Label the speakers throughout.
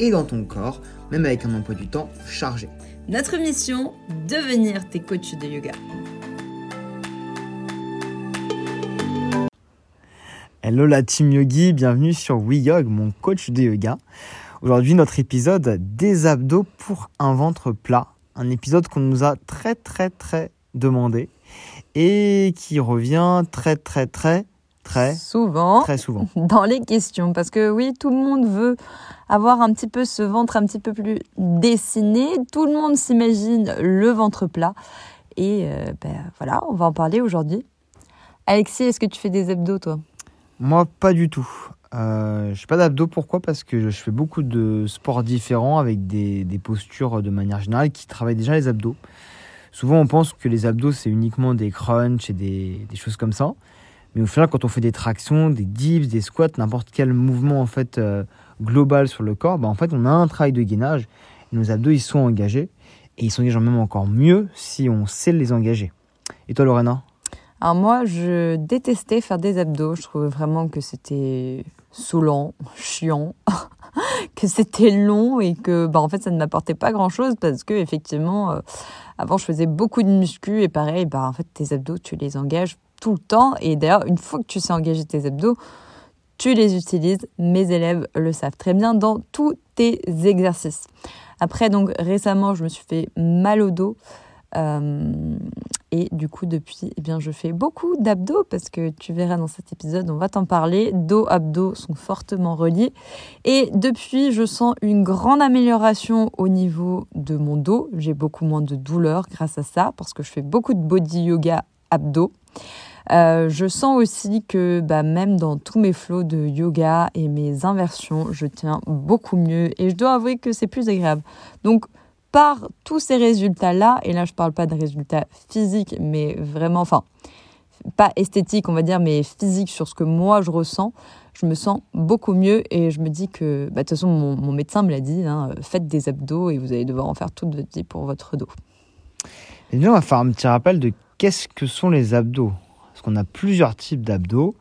Speaker 1: et dans ton corps, même avec un emploi du temps chargé.
Speaker 2: Notre mission, devenir tes coachs de yoga.
Speaker 1: Hello la team yogi, bienvenue sur WeYog, mon coach de yoga. Aujourd'hui, notre épisode des abdos pour un ventre plat. Un épisode qu'on nous a très très très demandé et qui revient très très très très.
Speaker 2: Souvent,
Speaker 1: très souvent.
Speaker 2: Dans les questions. Parce que oui, tout le monde veut avoir un petit peu ce ventre un petit peu plus dessiné, tout le monde s'imagine le ventre plat. Et euh, ben, voilà, on va en parler aujourd'hui. Alexis, est-ce que tu fais des abdos toi?
Speaker 1: Moi, pas du tout. Euh, je fais pas d'abdos, pourquoi? Parce que je fais beaucoup de sports différents avec des, des postures de manière générale qui travaillent déjà les abdos. Souvent, on pense que les abdos, c'est uniquement des crunchs et des, choses comme ça. Mais au final, quand on fait des tractions, des dips, des squats, n'importe quel mouvement en fait euh, global sur le corps, bah, en fait, on a un travail de gainage. Nos abdos, ils sont engagés. Et ils s'engagent même encore mieux si on sait les engager. Et toi, Lorena?
Speaker 2: Alors moi, je détestais faire des abdos. Je trouvais vraiment que c'était saoulant, chiant. que c'était long et que bah, en fait ça ne m'apportait pas grand chose parce que effectivement euh, avant je faisais beaucoup de muscu et pareil bah en fait tes abdos tu les engages tout le temps et d'ailleurs une fois que tu sais engager tes abdos tu les utilises mes élèves le savent très bien dans tous tes exercices après donc récemment je me suis fait mal au dos euh, et du coup, depuis, eh bien, je fais beaucoup d'abdos parce que tu verras dans cet épisode, on va t'en parler. Dos, abdos sont fortement reliés. Et depuis, je sens une grande amélioration au niveau de mon dos. J'ai beaucoup moins de douleur grâce à ça parce que je fais beaucoup de body yoga abdos. Euh, je sens aussi que bah, même dans tous mes flots de yoga et mes inversions, je tiens beaucoup mieux et je dois avouer que c'est plus agréable. Donc par tous ces résultats-là, et là je ne parle pas de résultats physiques, mais vraiment, enfin, pas esthétique, on va dire, mais physique sur ce que moi je ressens, je me sens beaucoup mieux et je me dis que, bah, de toute façon, mon, médecin me l'a dit, hein, faites des abdos et vous allez devoir en faire toute votre vie pour votre dos.
Speaker 1: Et nous, on va faire un petit rappel de qu'est-ce que sont les abdos. Parce qu'on a plusieurs types d'abdos.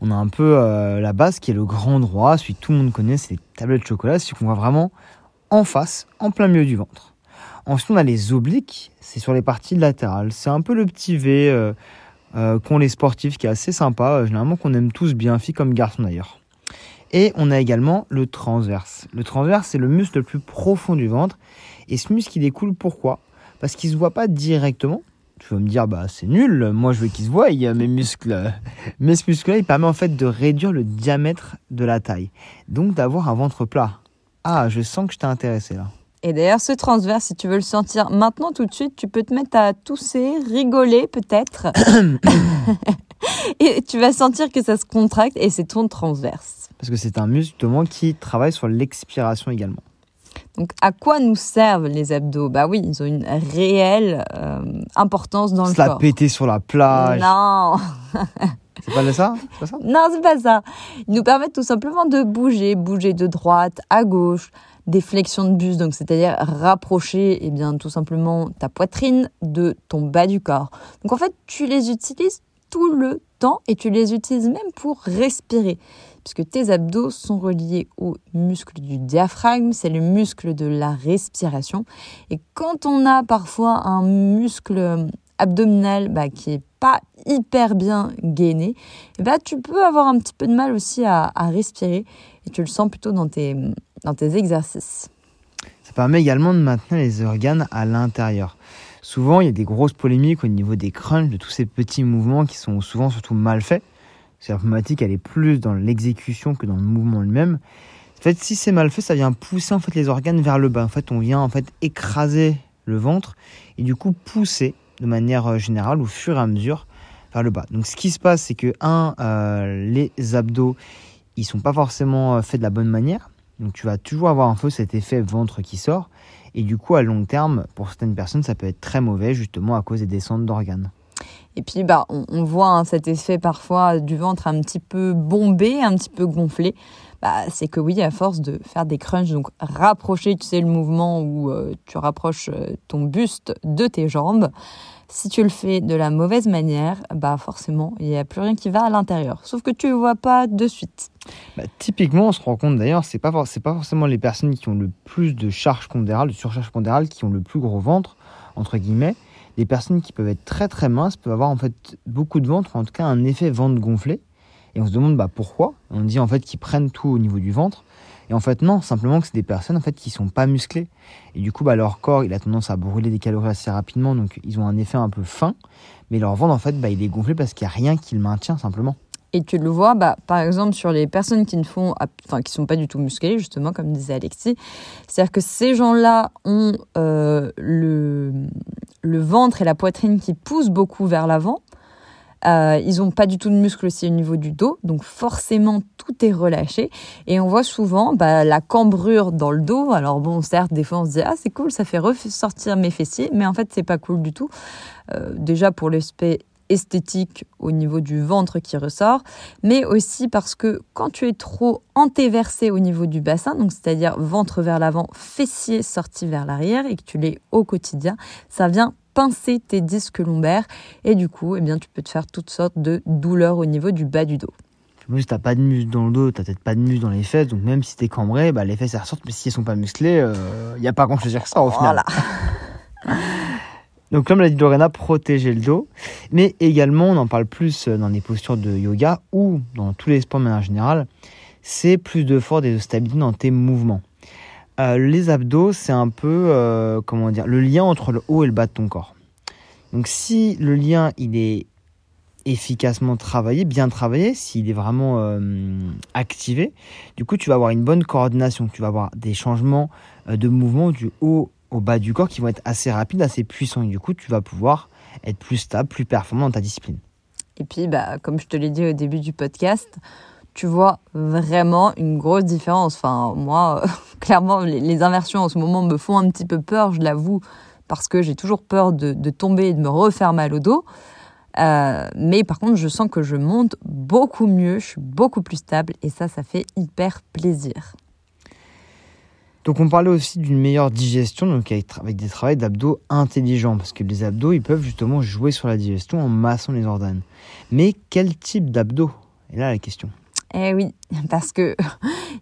Speaker 1: On a un peu euh, la base qui est le grand droit, celui que tout le monde connaît, c'est les tablettes de chocolat, celui qu'on voit vraiment en face, en plein milieu du ventre. Ensuite, on a les obliques, c'est sur les parties latérales. C'est un peu le petit V euh, euh, qu'ont les sportifs, qui est assez sympa, euh, généralement qu'on aime tous bien, filles comme garçons d'ailleurs. Et on a également le transverse. Le transverse, c'est le muscle le plus profond du ventre. Et ce muscle, il découle pourquoi? Parce qu'il ne se voit pas directement. Tu vas me dire, bah c'est nul, moi je veux qu'il se voie, il y a mes muscles. Mais ce muscle-là, il permet en fait de réduire le diamètre de la taille. Donc d'avoir un ventre plat. Ah, je sens que je t'ai intéressé là.
Speaker 2: Et d'ailleurs, ce transverse, si tu veux le sentir maintenant tout de suite, tu peux te mettre à tousser, rigoler peut-être. et tu vas sentir que ça se contracte et c'est ton transverse.
Speaker 1: Parce que c'est un muscle qui travaille sur l'expiration également.
Speaker 2: Donc, à quoi nous servent les abdos? Bah oui, ils ont une réelle euh, importance dans
Speaker 1: le
Speaker 2: corps.
Speaker 1: Se la péter sur la plage.
Speaker 2: Non
Speaker 1: C'est pas ça? Pas ça?
Speaker 2: Non, c'est pas ça. Ils nous permettent tout simplement de bouger, bouger de droite à gauche, des flexions de buste, donc c'est-à-dire rapprocher, eh bien, tout simplement ta poitrine de ton bas du corps. Donc en fait, tu les utilises tout le temps et tu les utilises même pour respirer puisque tes abdos sont reliés au muscle du diaphragme, c'est le muscle de la respiration. Et quand on a parfois un muscle abdominal bah, qui est pas hyper bien gainé, eh bah, tu peux avoir un petit peu de mal aussi à, respirer et tu le sens plutôt dans tes, dans tes exercices.
Speaker 1: Ça permet également de maintenir les organes à l'intérieur. Souvent, il y a des grosses polémiques au niveau des crunchs, de tous ces petits mouvements qui sont souvent surtout mal faits. La problématique, elle est plus dans l'exécution que dans le mouvement lui-même. En fait, si c'est mal fait, ça vient pousser en fait les organes vers le bas. En fait, on vient en fait écraser le ventre et du coup pousser de manière euh, générale au fur et à mesure vers le bas. Donc ce qui se passe, c'est que un, euh, les abdos, ils sont pas forcément euh, faits de la bonne manière. Donc tu vas toujours avoir un peu cet effet ventre qui sort. Et du coup, à long terme, pour certaines personnes, ça peut être très mauvais, justement à cause des descentes d'organes.
Speaker 2: Et puis, bah, on, voit hein, cet effet parfois du ventre un petit peu bombé, un petit peu gonflé. Bah, c'est que oui, à force de faire des crunchs, donc rapprocher, tu sais, le mouvement où euh, tu rapproches euh, ton buste de tes jambes, si tu le fais de la mauvaise manière, bah forcément, il n'y a plus rien qui va à l'intérieur. Sauf que tu ne vois pas de suite.
Speaker 1: Bah, typiquement, on se rend compte d'ailleurs, c'est pas pas forcément les personnes qui ont le plus de charge pondérale, de surcharge pondérale, qui ont le plus gros ventre entre guillemets. Les personnes qui peuvent être très très minces peuvent avoir en fait beaucoup de ventre, en tout cas un effet ventre gonflé. Et on se demande bah pourquoi? On dit en fait qu'ils prennent tout au niveau du ventre. Et en fait, non, simplement que c'est des personnes en fait qui sont pas musclées. Et du coup, bah, leur corps, il a tendance à brûler des calories assez rapidement, donc ils ont un effet un peu fin. Mais leur ventre, en fait, bah, il est gonflé parce qu'il n'y a rien qui le maintient simplement.
Speaker 2: Et tu le vois, bah, par exemple, sur les personnes qui ne font, enfin, qui sont pas du tout musclées, justement, comme disait Alexis. C'est-à-dire que ces gens-là ont euh, le, le ventre et la poitrine qui poussent beaucoup vers l'avant. Euh, ils n'ont pas du tout de muscles aussi au niveau du dos, donc forcément tout est relâché. Et on voit souvent bah, la cambrure dans le dos. Alors bon, certes, des fois on se dit ah c'est cool, ça fait ressortir mes fessiers, mais en fait c'est pas cool du tout. Euh, déjà pour l'aspect esthétique au niveau du ventre qui ressort, mais aussi parce que quand tu es trop antéversé au niveau du bassin, donc c'est-à-dire ventre vers l'avant, fessier sorti vers l'arrière et que tu l'es au quotidien, ça vient pincer tes disques lombaires et du coup, eh bien, tu peux te faire toutes sortes de douleurs au niveau du bas du dos.
Speaker 1: Si t'as pas de muscles dans le dos, t'as peut-être pas de muscles dans les fesses, donc même si t'es cambré, bah, les fesses elles ressortent, mais si elles sont pas musclées, il euh, n'y a pas grand chose à dire que ça au final. donc comme l'a dit Lorena, protéger le dos, mais également on en parle plus euh, dans les postures de yoga ou dans tous les sports de manière générale, c'est plus de force et de stabilité dans tes mouvements. Euh, les abdos, c'est un peu, euh, comment dire, le lien entre le haut et le bas de ton corps. Donc si le lien, il est efficacement travaillé, bien travaillé, s'il est vraiment activé, du coup, tu vas avoir une bonne coordination, tu vas avoir des changements de mouvement du haut au bas du corps qui vont être assez rapides, assez puissants. Et du coup, tu vas pouvoir être plus stable, plus performant dans ta discipline.
Speaker 2: Et puis, bah, comme je te l'ai dit au début du podcast, tu vois vraiment une grosse différence. Enfin, moi, clairement, les, inversions en ce moment me font un petit peu peur, je l'avoue, parce que j'ai toujours peur de, tomber et de me refaire mal au dos. Euh, mais par contre, je sens que je monte beaucoup mieux, je suis beaucoup plus stable et ça, ça fait hyper plaisir.
Speaker 1: Donc on parlait aussi d'une meilleure digestion, donc avec, des travaux d'abdos intelligents, parce que les abdos, ils peuvent justement jouer sur la digestion en massant les organes. Mais quel type d'abdos? Et là la question.
Speaker 2: Eh oui, parce que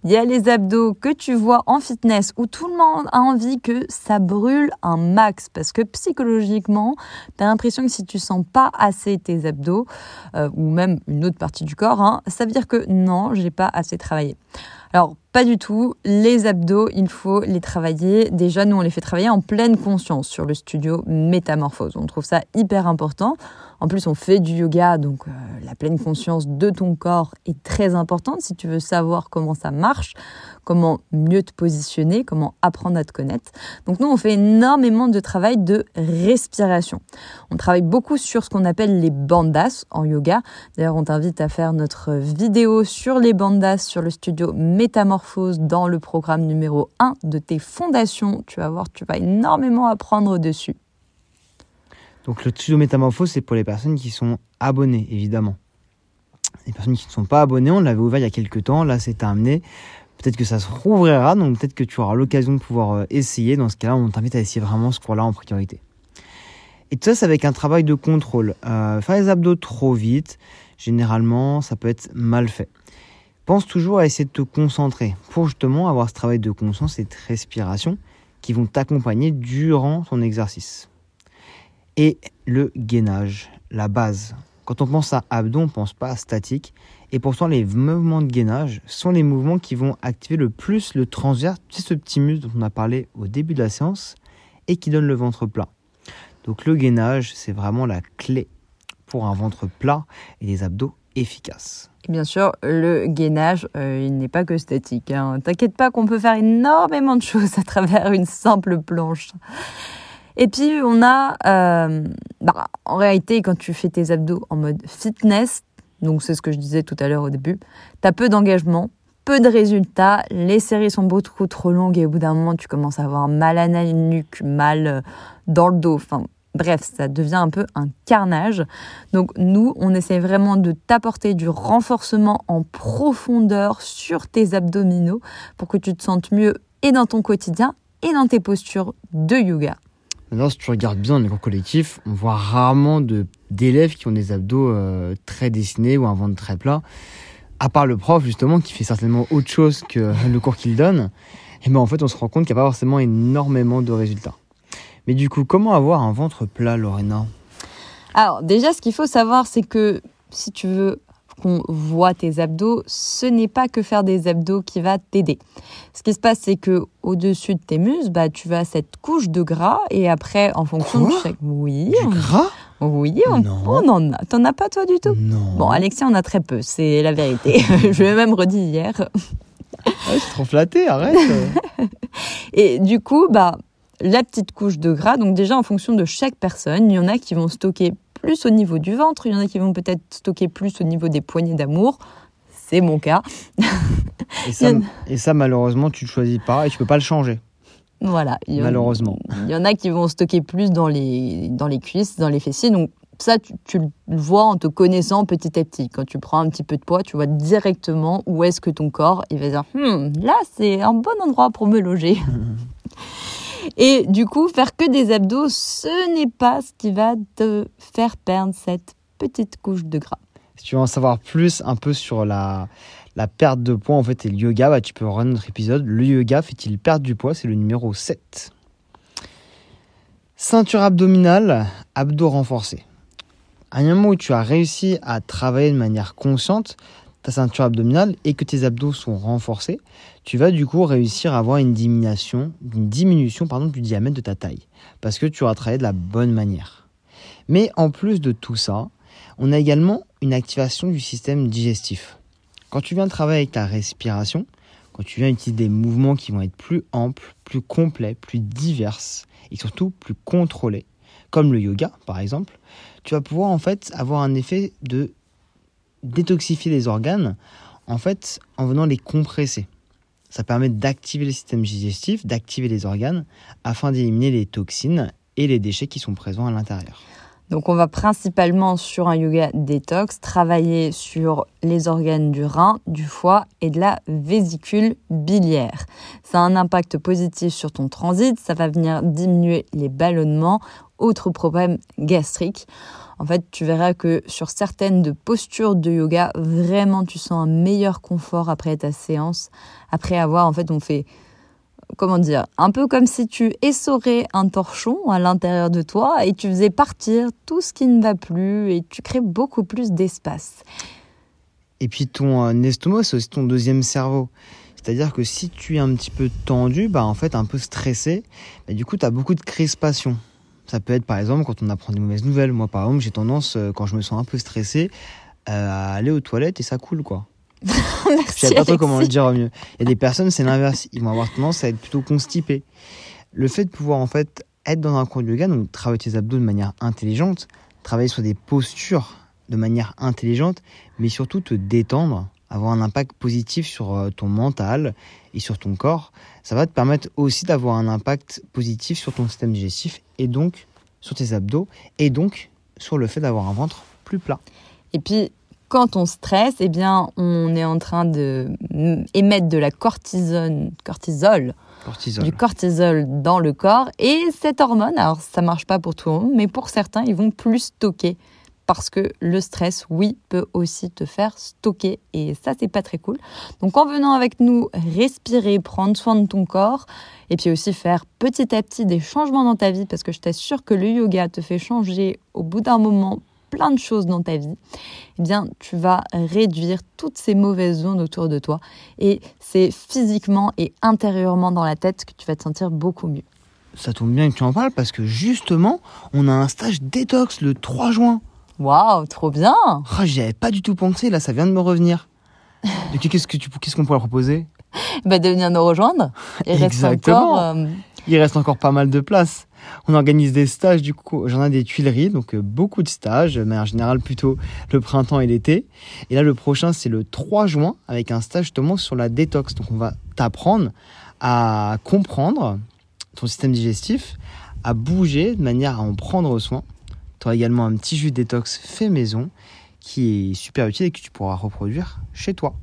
Speaker 2: il y a les abdos que tu vois en fitness où tout le monde a envie que ça brûle un max parce que psychologiquement, tu as l'impression que si tu sens pas assez tes abdos euh, ou même une autre partie du corps, hein, ça veut dire que non, j'ai pas assez travaillé. Alors, pas du tout. Les abdos, il faut les travailler. Déjà, nous, on les fait travailler en pleine conscience sur le studio Métamorphose. On trouve ça hyper important. En plus, on fait du yoga, donc euh, la pleine conscience de ton corps est très importante tu veux savoir comment ça marche, comment mieux te positionner, comment apprendre à te connaître. Donc nous, on fait énormément de travail de respiration. On travaille beaucoup sur ce qu'on appelle les bandas en yoga. D'ailleurs, on t'invite à faire notre vidéo sur les bandas sur le studio Métamorphose dans le programme numéro 1 de tes fondations. Tu vas voir, tu vas énormément apprendre dessus.
Speaker 1: Donc le studio Métamorphose, c'est pour les personnes qui sont abonnées, évidemment. Les personnes qui ne sont pas abonnées, on l'avait ouvert il y a quelques temps, là c'est terminé. Peut-être que ça se rouvrira, donc peut-être que tu auras l'occasion de pouvoir euh, essayer. Dans ce cas-là, on t'invite à essayer vraiment ce cours-là en priorité. Et tout ça, c'est avec un travail de contrôle. Euh, faire les abdos trop vite, généralement, ça peut être mal fait. Pense toujours à essayer de te concentrer pour justement avoir ce travail de conscience et de respiration qui vont t'accompagner durant ton exercice et le gainage, la base. Quand on pense à abdos, on ne pense pas à statique. Et pourtant, les mouvements de gainage sont les mouvements qui vont activer le plus le transverse, c'est ce petit muscle dont on a parlé au début de la séance et qui donne le ventre plat. Donc le gainage, c'est vraiment la clé pour un ventre plat et des abdos efficaces.
Speaker 2: Bien sûr, le gainage, euh, il n'est pas que statique. Hein. T'inquiète pas qu'on peut faire énormément de choses à travers une simple planche. Et puis, on a, euh, bah, en réalité, quand tu fais tes abdos en mode fitness, donc c'est ce que je disais tout à l'heure au début, tu as peu d'engagement, peu de résultats. Les séries sont beaucoup trop longues et au bout d'un moment, tu commences à avoir mal à la nuque, mal euh, dans le dos. Enfin, bref, ça devient un peu un carnage. Donc, nous, on essaie vraiment de t'apporter du renforcement en profondeur sur tes abdominaux pour que tu te sentes mieux et dans ton quotidien et dans tes postures de yoga.
Speaker 1: Si tu regardes bien les cours collectifs, on voit rarement d'élèves qui ont des abdos euh, très dessinés ou un ventre très plat. À part le prof justement qui fait certainement autre chose que le cours qu'il donne, et ben en fait on se rend compte qu'il n'y a pas forcément énormément de résultats. Mais du coup, comment avoir un ventre plat, Lorena?
Speaker 2: Alors déjà, ce qu'il faut savoir, c'est que si tu veux qu'on voit tes abdos, ce n'est pas que faire des abdos qui va t'aider. Ce qui se passe, c'est que au-dessus de tes muscles, bah, tu vas cette couche de gras et après, en fonction
Speaker 1: de
Speaker 2: chaque, oui,
Speaker 1: du gras?
Speaker 2: oui, on, en a. T'en as pas toi du tout?
Speaker 1: Non.
Speaker 2: Bon, Alexia on a très peu, c'est la vérité. Je l'ai même redit hier.
Speaker 1: Ah, je suis trop flattée, arrête.
Speaker 2: et du coup, bah, la petite couche de gras, donc déjà en fonction de chaque personne, il y en a qui vont stocker plus au niveau du ventre, il y en a qui vont peut-être stocker plus au niveau des poignées d'amour. C'est mon cas.
Speaker 1: et, ça, et ça, malheureusement, tu ne choisis pas et tu peux pas le changer.
Speaker 2: Voilà.
Speaker 1: Malheureusement.
Speaker 2: Il y en a qui vont stocker plus dans les, dans les cuisses, dans les fessiers. Donc, ça, tu, le vois en te connaissant petit à petit. Quand tu prends un petit peu de poids, tu vois directement où est-ce que ton corps, il va dire, hmm, là, c'est un bon endroit pour me loger. Et du coup, faire que des abdos, ce n'est pas ce qui va te faire perdre cette petite couche de gras.
Speaker 1: Si tu veux en savoir plus un peu sur la, la perte de poids en fait et le yoga, bah, tu peux regarder notre épisode. Le yoga fait-il perdre du poids? C'est le numéro 7. Ceinture abdominale, abdos renforcés. À un moment où tu as réussi à travailler de manière consciente ta ceinture abdominale et que tes abdos sont renforcés, tu vas du coup réussir à avoir une diminution, une diminution du diamètre de ta taille. Parce que tu auras travaillé de la bonne manière. Mais en plus de tout ça, on a également une activation du système digestif. Quand tu viens travailler avec ta respiration, quand tu viens utiliser des mouvements qui vont être plus amples, plus complets, plus divers et surtout plus contrôlés, comme le yoga par exemple, tu vas pouvoir en fait avoir un effet de détoxifier les organes en fait en venant les compresser. Ça permet d'activer le système digestif, d'activer les organes afin d'éliminer les toxines et les déchets qui sont présents à l'intérieur.
Speaker 2: Donc on va principalement sur un yoga détox travailler sur les organes du rein, du foie et de la vésicule biliaire. Ça a un impact positif sur ton transit, ça va venir diminuer les ballonnements, autres problèmes gastriques. En fait, tu verras que sur certaines de postures de yoga, vraiment tu sens un meilleur confort après ta séance, après avoir en fait on fait comment dire, un peu comme si tu essorais un torchon à l'intérieur de toi et tu faisais partir tout ce qui ne va plus et tu crées beaucoup plus d'espace.
Speaker 1: Et puis ton euh, estomac, c'est aussi ton deuxième cerveau. C'est-à-dire que si tu es un petit peu tendu, bah en fait un peu stressé, bah du coup tu as beaucoup de crispation. Ça peut être par exemple quand on apprend des mauvaises nouvelles. Moi par exemple j'ai tendance, euh, quand je me sens un peu stressé, euh, à aller aux toilettes et ça coule quoi.
Speaker 2: Merci.
Speaker 1: Je sais pas trop comment le dire au mieux. Il y a des personnes, c'est l'inverse. Ils vont avoir tendance à être plutôt constipés. Le fait de pouvoir en fait être dans un cours de yoga, donc travailler tes abdos de manière intelligente, travailler sur des postures de manière intelligente, mais surtout te détendre, avoir un impact positif sur euh, ton mental et sur ton corps, ça va te permettre aussi d'avoir un impact positif sur ton système digestif et donc sur tes abdos et donc sur le fait d'avoir un ventre plus plat.
Speaker 2: Et puis quand on stresse, eh bien, on est en train de émettre de la cortisone, cortisol,
Speaker 1: cortisol,
Speaker 2: du cortisol dans le corps. Et cette hormone, alors ça marche pas pour tout le monde, mais pour certains, ils vont plus stocker parce que le stress, oui, peut aussi te faire stocker et ça, c'est pas très cool. Donc, en venant avec nous, respirer, prendre soin de ton corps et puis aussi faire petit à petit des changements dans ta vie parce que je t'assure que le yoga te fait changer au bout d'un moment plein de choses dans ta vie, eh bien, tu vas réduire toutes ces mauvaises zones autour de toi. Et c'est physiquement et intérieurement dans la tête que tu vas te sentir beaucoup mieux.
Speaker 1: Ça tombe bien que tu en parles parce que justement, on a un stage détox le 3 juin.
Speaker 2: Waouh, trop bien
Speaker 1: oh, J'y avais pas du tout pensé, là, ça vient de me revenir. qu'est-ce qu'on pourrait proposer?
Speaker 2: Bah, de venir nous rejoindre. Il reste
Speaker 1: Exactement.
Speaker 2: encore, euh,
Speaker 1: Il reste encore pas mal de place. On organise des stages du coup, j'en ai des Tuileries, donc euh, beaucoup de stages, mais en général plutôt le printemps et l'été. Et là, le prochain, c'est le 3 juin, avec un stage justement sur la détox. Donc on va t'apprendre à comprendre ton système digestif, à bouger de manière à en prendre soin. Tu auras également un petit jus détox fait maison qui est super utile et que tu pourras reproduire chez toi.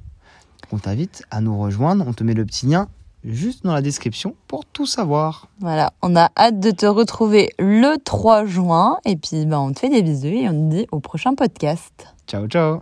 Speaker 1: On t'invite à nous rejoindre, on te met le petit lien juste dans la description pour tout savoir.
Speaker 2: Voilà, on a hâte de te retrouver le 3 juin. Et puis, bah, on te fait des bisous et on te dit au prochain podcast.
Speaker 1: Ciao ciao